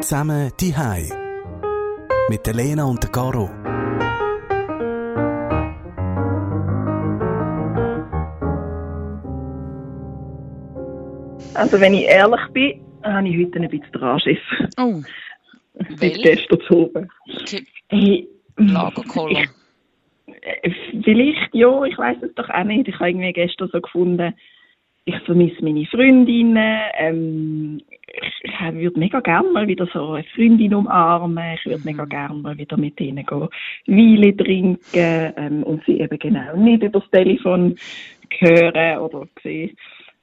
Zusammen die Hai mit der Lena und der Caro. Also wenn ich ehrlich bin, habe ich heute ein bisschen Drangschiss. Oh. Seit gestern zu oben. Hey, Lagerkoller. äh, vielleicht, ja, ich weiß es doch auch nicht. Ich habe irgendwie gestern so gefunden, ich vermisse meine Freundinnen. Ähm, ich ich würde mega gerne mal wieder so eine Freundin umarmen. Ich würde mega gerne mal wieder mit ihnen gehen, Weile trinken ähm, und sie eben genau nicht über das Telefon hören oder sehen.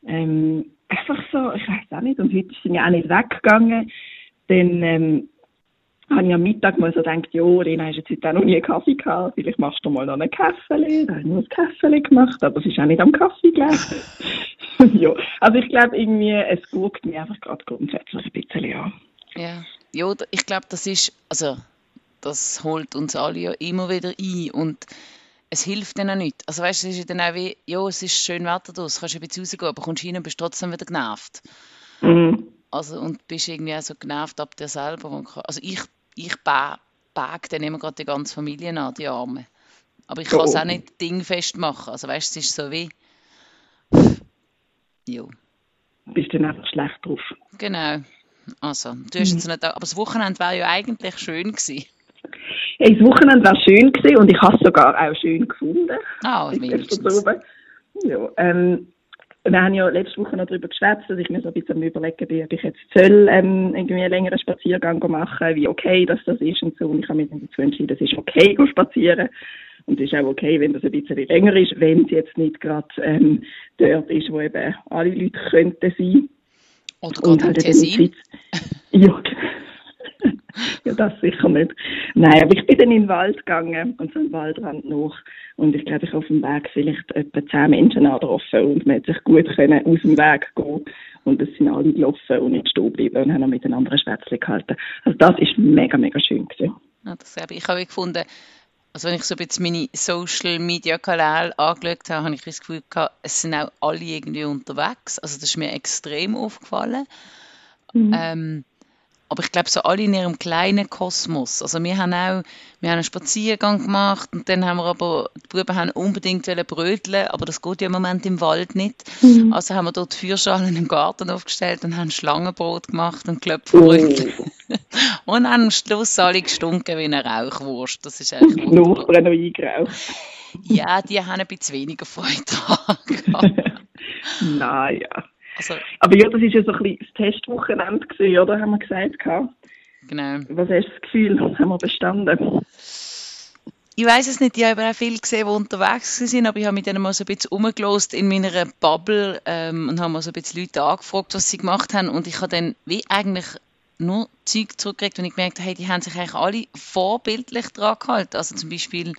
Ähm, einfach so, ich weiß auch nicht. Und heute sind ja auch nicht weggegangen. Dann ähm, habe ich am Mittag mal so gedacht, ja, Lena, hast jetzt heute auch noch nie einen Kaffee gehabt, vielleicht machst du mal noch einen Kaffee. Da habe ich noch ein Kaffee gemacht, aber es ist auch nicht am Kaffee gelegen. ja, also ich glaube irgendwie, es guckt mir einfach gerade grundsätzlich ein bisschen an. Ja. Ja, ich glaube, das ist, also, das holt uns alle ja immer wieder ein und es hilft dann auch nicht. Also weißt du, es ist dann auch wie, ja, es ist schön Wetter draussen, kannst ein bisschen rausgehen, aber kommst rein und bist trotzdem wieder genervt. Mhm. Also, und bist irgendwie auch so genervt ab dir selber. Also ich, ich ba- bag dann immer gerade die ganze Familie an, die Arme. Aber ich kann es Oh. auch nicht dingfest machen. Also weißt du, es ist so wie, jo. Bist dann einfach schlecht drauf. Genau. Also, du hast jetzt nicht, aber das Wochenende wäre ja eigentlich schön gewesen. Hey, das Wochenende war schön gewesen und ich habe es sogar auch schön gefunden. Ah, Ich wenigstens. oben. Ja, ähm, wir haben ja letzte Woche noch darüber geschwätzt, dass ich mir so ein bisschen am überlegen bin, ob ich jetzt soll, ähm, irgendwie einen längeren Spaziergang machen, wie okay das das ist und so. Und ich habe mich dann dazu entschieden, es ist okay, go spazieren. Und es ist auch okay, wenn das ein bisschen länger ist, wenn es jetzt nicht gerade ähm, dort ist, wo eben alle Leute könnten sein. Oder Und gerade im halt eben Tessin. Ja, ja, das sicher nicht. Nein, aber ich bin dann in den Wald gegangen und so einen Waldrand nach. Und ich glaube, ich habe auf dem Weg vielleicht etwa zehn Menschen angetroffen und man hat sich gut können aus dem Weg gehen und es sind alle gelaufen und nicht stehen geblieben und haben noch miteinander ein Schwätzchen gehalten. Also das ist mega, mega schön gewesen. Ja, das habe ich. Habe gefunden, also wenn ich so ein bisschen meine Social Media Kanäle angeschaut habe, habe ich das Gefühl gehabt, es sind auch alle irgendwie unterwegs. Also das ist mir extrem aufgefallen. Ähm, aber ich glaube, so alle in ihrem kleinen Kosmos. Also wir haben auch, wir haben einen Spaziergang gemacht und dann haben wir aber, die Buben haben unbedingt wollen bröteln, aber das geht ja im Moment im Wald nicht. Also haben wir dort Feuerschalen im Garten aufgestellt und haben Schlangenbrot gemacht und Klöpfbrötchen. Und haben am Schluss alle gestunken wie eine Rauchwurst. Das ist eigentlich noch eingeraucht. Ja, die haben ein bisschen weniger Freude daran. Naja. Also, Aber ja, das ist ja so ein bisschen das Testwochenende gewesen, oder? Haben wir gesagt. gehabt. genau. Was hast du das Gefühl? Haben wir bestanden? Ich weiß es nicht, ich habe auch viele gesehen, die unterwegs sind, aber ich habe mit denen mal so ein bisschen rumgelost in meiner Bubble ähm, und habe mal so ein bisschen Leute angefragt, was sie gemacht haben und ich habe dann wie eigentlich nur Zeug zurückgekriegt, und ich gemerkt habe, hey, die haben sich eigentlich alle vorbildlich dran gehalten. Also zum Beispiel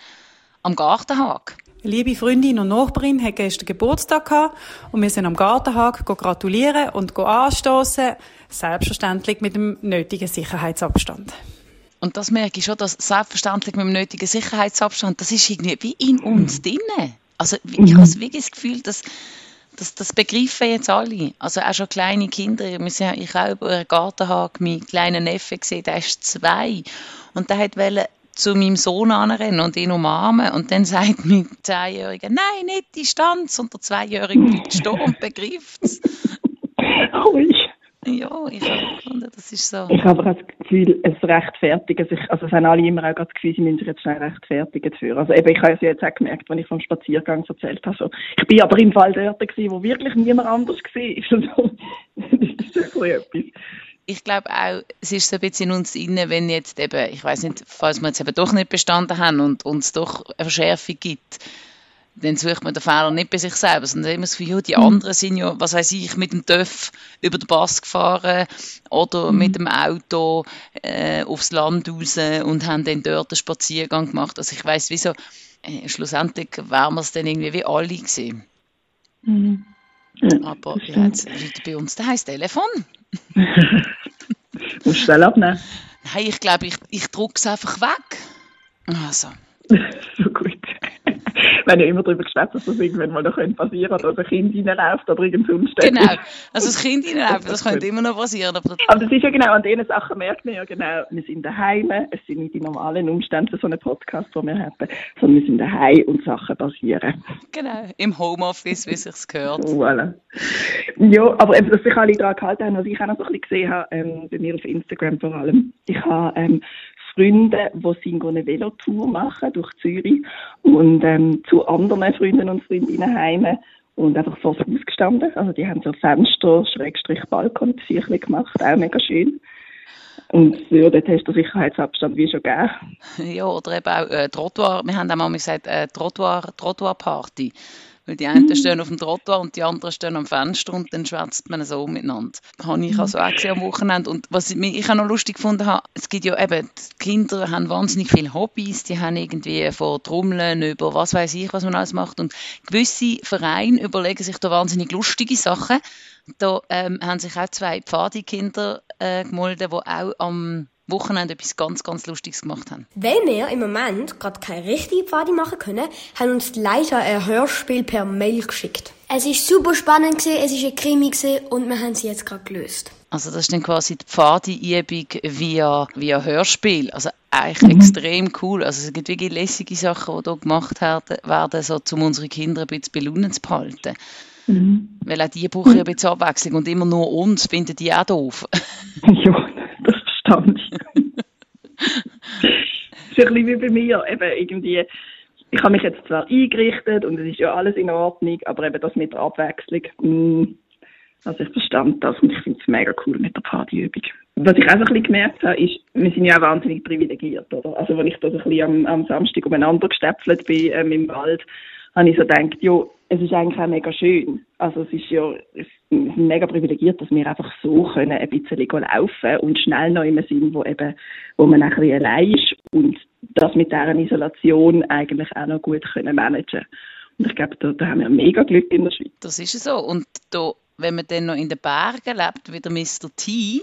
am Gartenhag. Eine liebe Freundin und Nachbarin hat gestern Geburtstag gehabt und wir sind am Gartenhag gratulieren und anstoßen, selbstverständlich mit dem nötigen Sicherheitsabstand. Und das merke ich schon, dass selbstverständlich mit dem nötigen Sicherheitsabstand, das ist irgendwie wie in uns drinnen. Also ich habe wirklich das Gefühl, dass das, das begreifen jetzt alle. Also auch schon kleine Kinder. Ich habe über einen Gartenhag meinen kleinen Neffen gesehen, der ist zwei. Und der hat wollte zu meinem Sohn anrennen und ihn umarmen. Und dann sagt mein Zehnjähriger, nein, nicht Distanz. Und der Zweijährige bleibt stehen und begreift es. Ui. Ja, ich habe gefunden, das ist so. Ich habe aber auch das Gefühl, es rechtfertigen sich, also es haben alle immer auch das Gefühl, sie müssen sich jetzt schnell rechtfertigen dafür. Also eben, ich habe es ja jetzt auch gemerkt, wenn ich vom Spaziergang erzählt habe. So, ich bin aber im Fall dort gewesen, wo wirklich niemand anders war. Also, das ist wirklich etwas. Ich glaube auch, es ist so ein bisschen in uns inne, wenn jetzt eben, ich weiß nicht, falls wir jetzt eben doch nicht bestanden haben und uns doch eine Verschärfung gibt, dann sucht man den Fehler nicht bei sich selber, sondern immer das Gefühl, ja, die anderen sind ja, was weiß ich, mit dem TÜV über den Pass gefahren oder mit dem Auto äh, aufs Land raus und haben dann dort einen Spaziergang gemacht. Also ich weiß wieso, äh, schlussendlich wären wir es dann irgendwie wie alle gewesen. Aber das ja, jetzt bei uns daheim das Telefon. Musst du schnell abnehmen. Nein, ich glaube, ich, ich drücke es einfach weg. Also, haben ja immer darüber geschwätzt, dass das irgendwann mal noch passieren könnte, dass ein Kind reinläuft oder irgend sonst. Genau, also das Kind reinläuft, das könnte immer noch passieren. Aber, aber das ist ja genau, an diesen Sachen merkt man ja genau, wir sind daheim, es sind nicht die normalen Umstände für so einen Podcast, den wir haben, sondern wir sind daheim und Sachen passieren. Genau, im Homeoffice, wie es sich gehört. Voilà. Ja, aber eben, dass sich alle daran gehalten haben, was ich auch noch so ein bisschen gesehen habe, ähm, bei mir auf Instagram vor allem. Ich habe ähm, Freunde, die sind eine Velotour machen durch Zürich und ähm, zu anderen Freunden und Freundinnen heim und einfach vor das Haus gestanden. Also die haben so Fenster, Schrägstrich Balkon, gemacht, auch mega schön. Und ja, dort hast du Sicherheitsabstand wie schon gegeben. Ja, oder eben auch äh, Trottoir, wir haben auch mal gesagt, äh, Trottoir, Trottoir-Party. Weil die einen stehen auf dem Trottoir und die anderen stehen am Fenster und dann schwätzt man so miteinander. Das habe ich also auch gesehen am Wochenende. Und was ich auch noch lustig gefunden habe, es gibt ja eben, die Kinder haben wahnsinnig viele Hobbys, die haben irgendwie von Trommeln über was weiß ich, was man alles macht. Und gewisse Vereine überlegen sich da wahnsinnig lustige Sachen. Da ähm, haben sich auch zwei Pfadikinder äh, gemeldet, die auch am Wochenende etwas ganz, ganz Lustiges gemacht haben. Weil wir im Moment gerade keine richtige Pfadi machen können, haben uns die Leiter ein Hörspiel per Mail geschickt. Es ist super spannend gewesen, es ist ein Krimi gewesen und wir haben sie jetzt gerade gelöst. Also das ist dann quasi die Pfadi-Übung via, via Hörspiel. Also eigentlich mhm. extrem cool. Also es gibt wirklich lässige Sachen, die hier gemacht werden, so, um unsere Kinder ein bisschen belaunen zu behalten. Mhm. Weil auch die brauchen ja ein bisschen Abwechslung und immer nur uns finden die auch doof. ja, Stand. das ist ein bisschen wie bei mir, eben irgendwie, ich habe mich jetzt zwar eingerichtet und es ist ja alles in Ordnung, aber eben das mit der Abwechslung, mh, mm, also ich verstand das und ich finde es mega cool mit der Partyübung. Was ich auch so ein bisschen gemerkt habe, ist, wir sind ja auch wahnsinnig privilegiert, oder? Also wenn ich da so ein bisschen am, am Samstag umeinander gestepfelt bin ähm, im Wald, habe ich so gedacht, ja, es ist eigentlich auch mega schön. Also es ist ja es ist mega privilegiert, dass wir einfach so können ein bisschen laufen und schnell noch immer sind, wo eben, wo man ein bisschen allein ist und das mit deren Isolation eigentlich auch noch gut können managen. Und ich glaube, da, da haben wir mega Glück in der Schweiz. Das ist so. Und da, wenn man dann noch in den Bergen lebt, wie der Mr. T,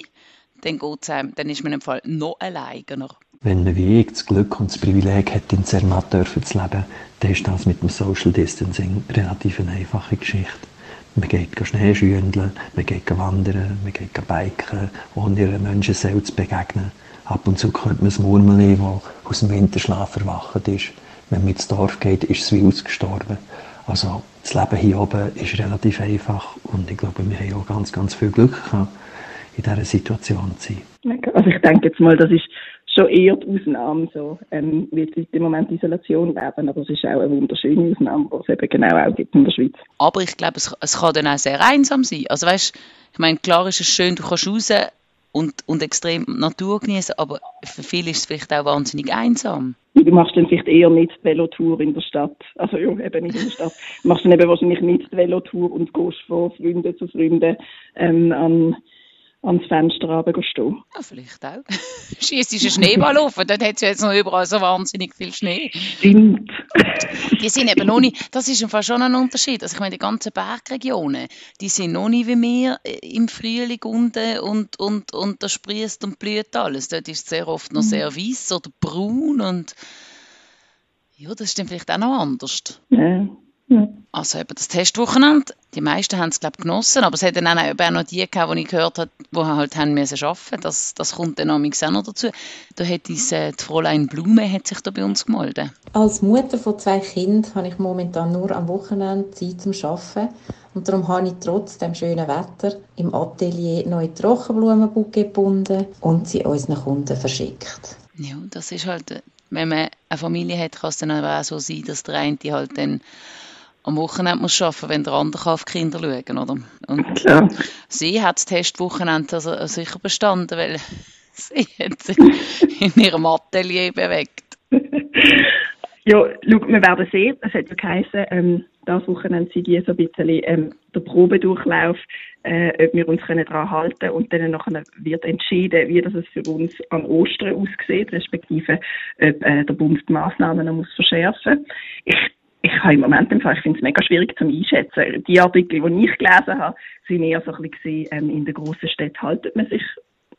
dann, geht's einem, dann ist man im Fall noch alleiner. Wenn man wie ich das Glück und das Privileg hat, in Zermatt zu leben, dann ist das mit dem Social Distancing relativ eine einfache Geschichte. Man geht Schneeschündeln, man geht wandern, man geht biken, ohne einer Menschenseele zu begegnen. Ab und zu könnte man das Murmeli, das aus dem Winterschlaf erwacht ist. Wenn man ins Dorf geht, ist es wie ausgestorben. Also das Leben hier oben ist relativ einfach und ich glaube, wir haben auch ganz, ganz viel Glück gehabt, in dieser Situation zu sein. Also ich denke jetzt mal, das ist schon eher die Ausnahme, so, ähm, wie die Leute im Moment Isolation leben. Aber es ist auch eine wunderschöne Ausnahme, die es eben genau auch gibt in der Schweiz. Aber ich glaube, es, es kann dann auch sehr einsam sein. Also weißt, ich meine, klar ist es schön, du kannst raus und, und extrem Natur genießen, aber für viele ist es vielleicht auch wahnsinnig einsam. Du machst dann vielleicht eher nicht die Velotour in der Stadt. Also ja, eben nicht in der Stadt. Du machst dann eben wahrscheinlich nicht die Velotour und gehst von Freunden zu Freunden ähm, an ans Fenster runterstehen. Ja, vielleicht auch. Schießt einen Schneeball auf, dort hat es ja jetzt noch überall so wahnsinnig viel Schnee. Stimmt. Die sind eben noch nicht, das ist im schon ein Unterschied. Also ich meine, die ganzen Bergregionen, die sind noch nicht wie wir im Frühling unten und, und, und da sprießt und blüht alles. Dort ist es sehr oft noch mhm. sehr weiß oder braun und ja, das ist dann vielleicht auch noch anders. Ja. Also eben das Testwochenende, die meisten haben es glaube genossen, aber es hat dann auch noch die gehabt, die ich gehört habe, die halt haben müssen arbeiten. Das, das kommt dann auch noch dazu. Da hat uns, äh, die Fräulein Blume hat sich da bei uns gemeldet. Als Mutter von zwei Kindern habe ich momentan nur am Wochenende Zeit zum Arbeiten und darum habe ich trotz dem schönen Wetter im Atelier neue Trockenblumenbucke gebunden und sie unseren Kunden verschickt. Ja, das ist halt, wenn man eine Familie hat, kann es dann auch so sein, dass der eine halt dann am Wochenende muss arbeiten, wenn der andere auf die Kinder schauen oder? Und ja. sie hat das Testwochenende also sicher bestanden, weil sie hat sich in ihrem Atelier bewegt. ja, schau, wir werden sehen. Es hat ja geheißen, ähm, das Wochenende sind die so ein bisschen ähm, der Probedurchlauf, äh, ob wir uns daran halten können. Und dann nachher wird entschieden, wie das es für uns an Ostern aussieht, respektive ob äh, der Bund die Massnahmen noch muss verschärfen muss. Ich ich habe im Moment im Fall, ich finde es mega schwierig zu einschätzen. Die Artikel, die ich gelesen habe, sind eher so ein bisschen, ähm, in der grossen Stadt haltet man sich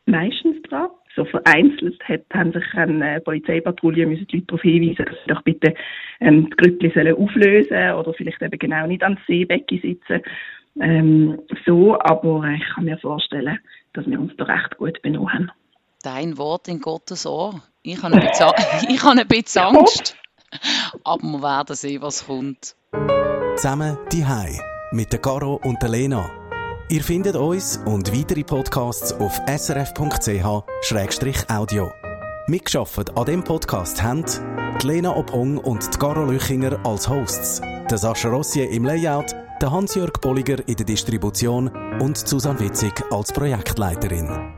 meistens dran. so vereinzelt hat, haben sich an äh, Polizeipatrouillen müssen die Leute darauf hinweisen, dass sie doch bitte ähm, die Grüppli sollen auflösen oder vielleicht eben genau nicht ans Seebecken sitzen. Ähm, so, aber ich kann mir vorstellen, dass wir uns da recht gut benommen haben. Dein Wort in Gottes Ohr. Ich habe ein bisschen, ich habe ein bisschen Angst. Aber wir werden sehen, was kommt. Zusammen die Hai mit der Caro und der Lena. Ihr findet uns und weitere Podcasts auf srf.ch-audio. Mitgeschafft an dem Podcast haben die Lena Opong und die Caro Lüchinger als Hosts, der Sascha Rossier im Layout, der Hans-Jörg Bolliger in der Distribution und Susanne Witzig als Projektleiterin.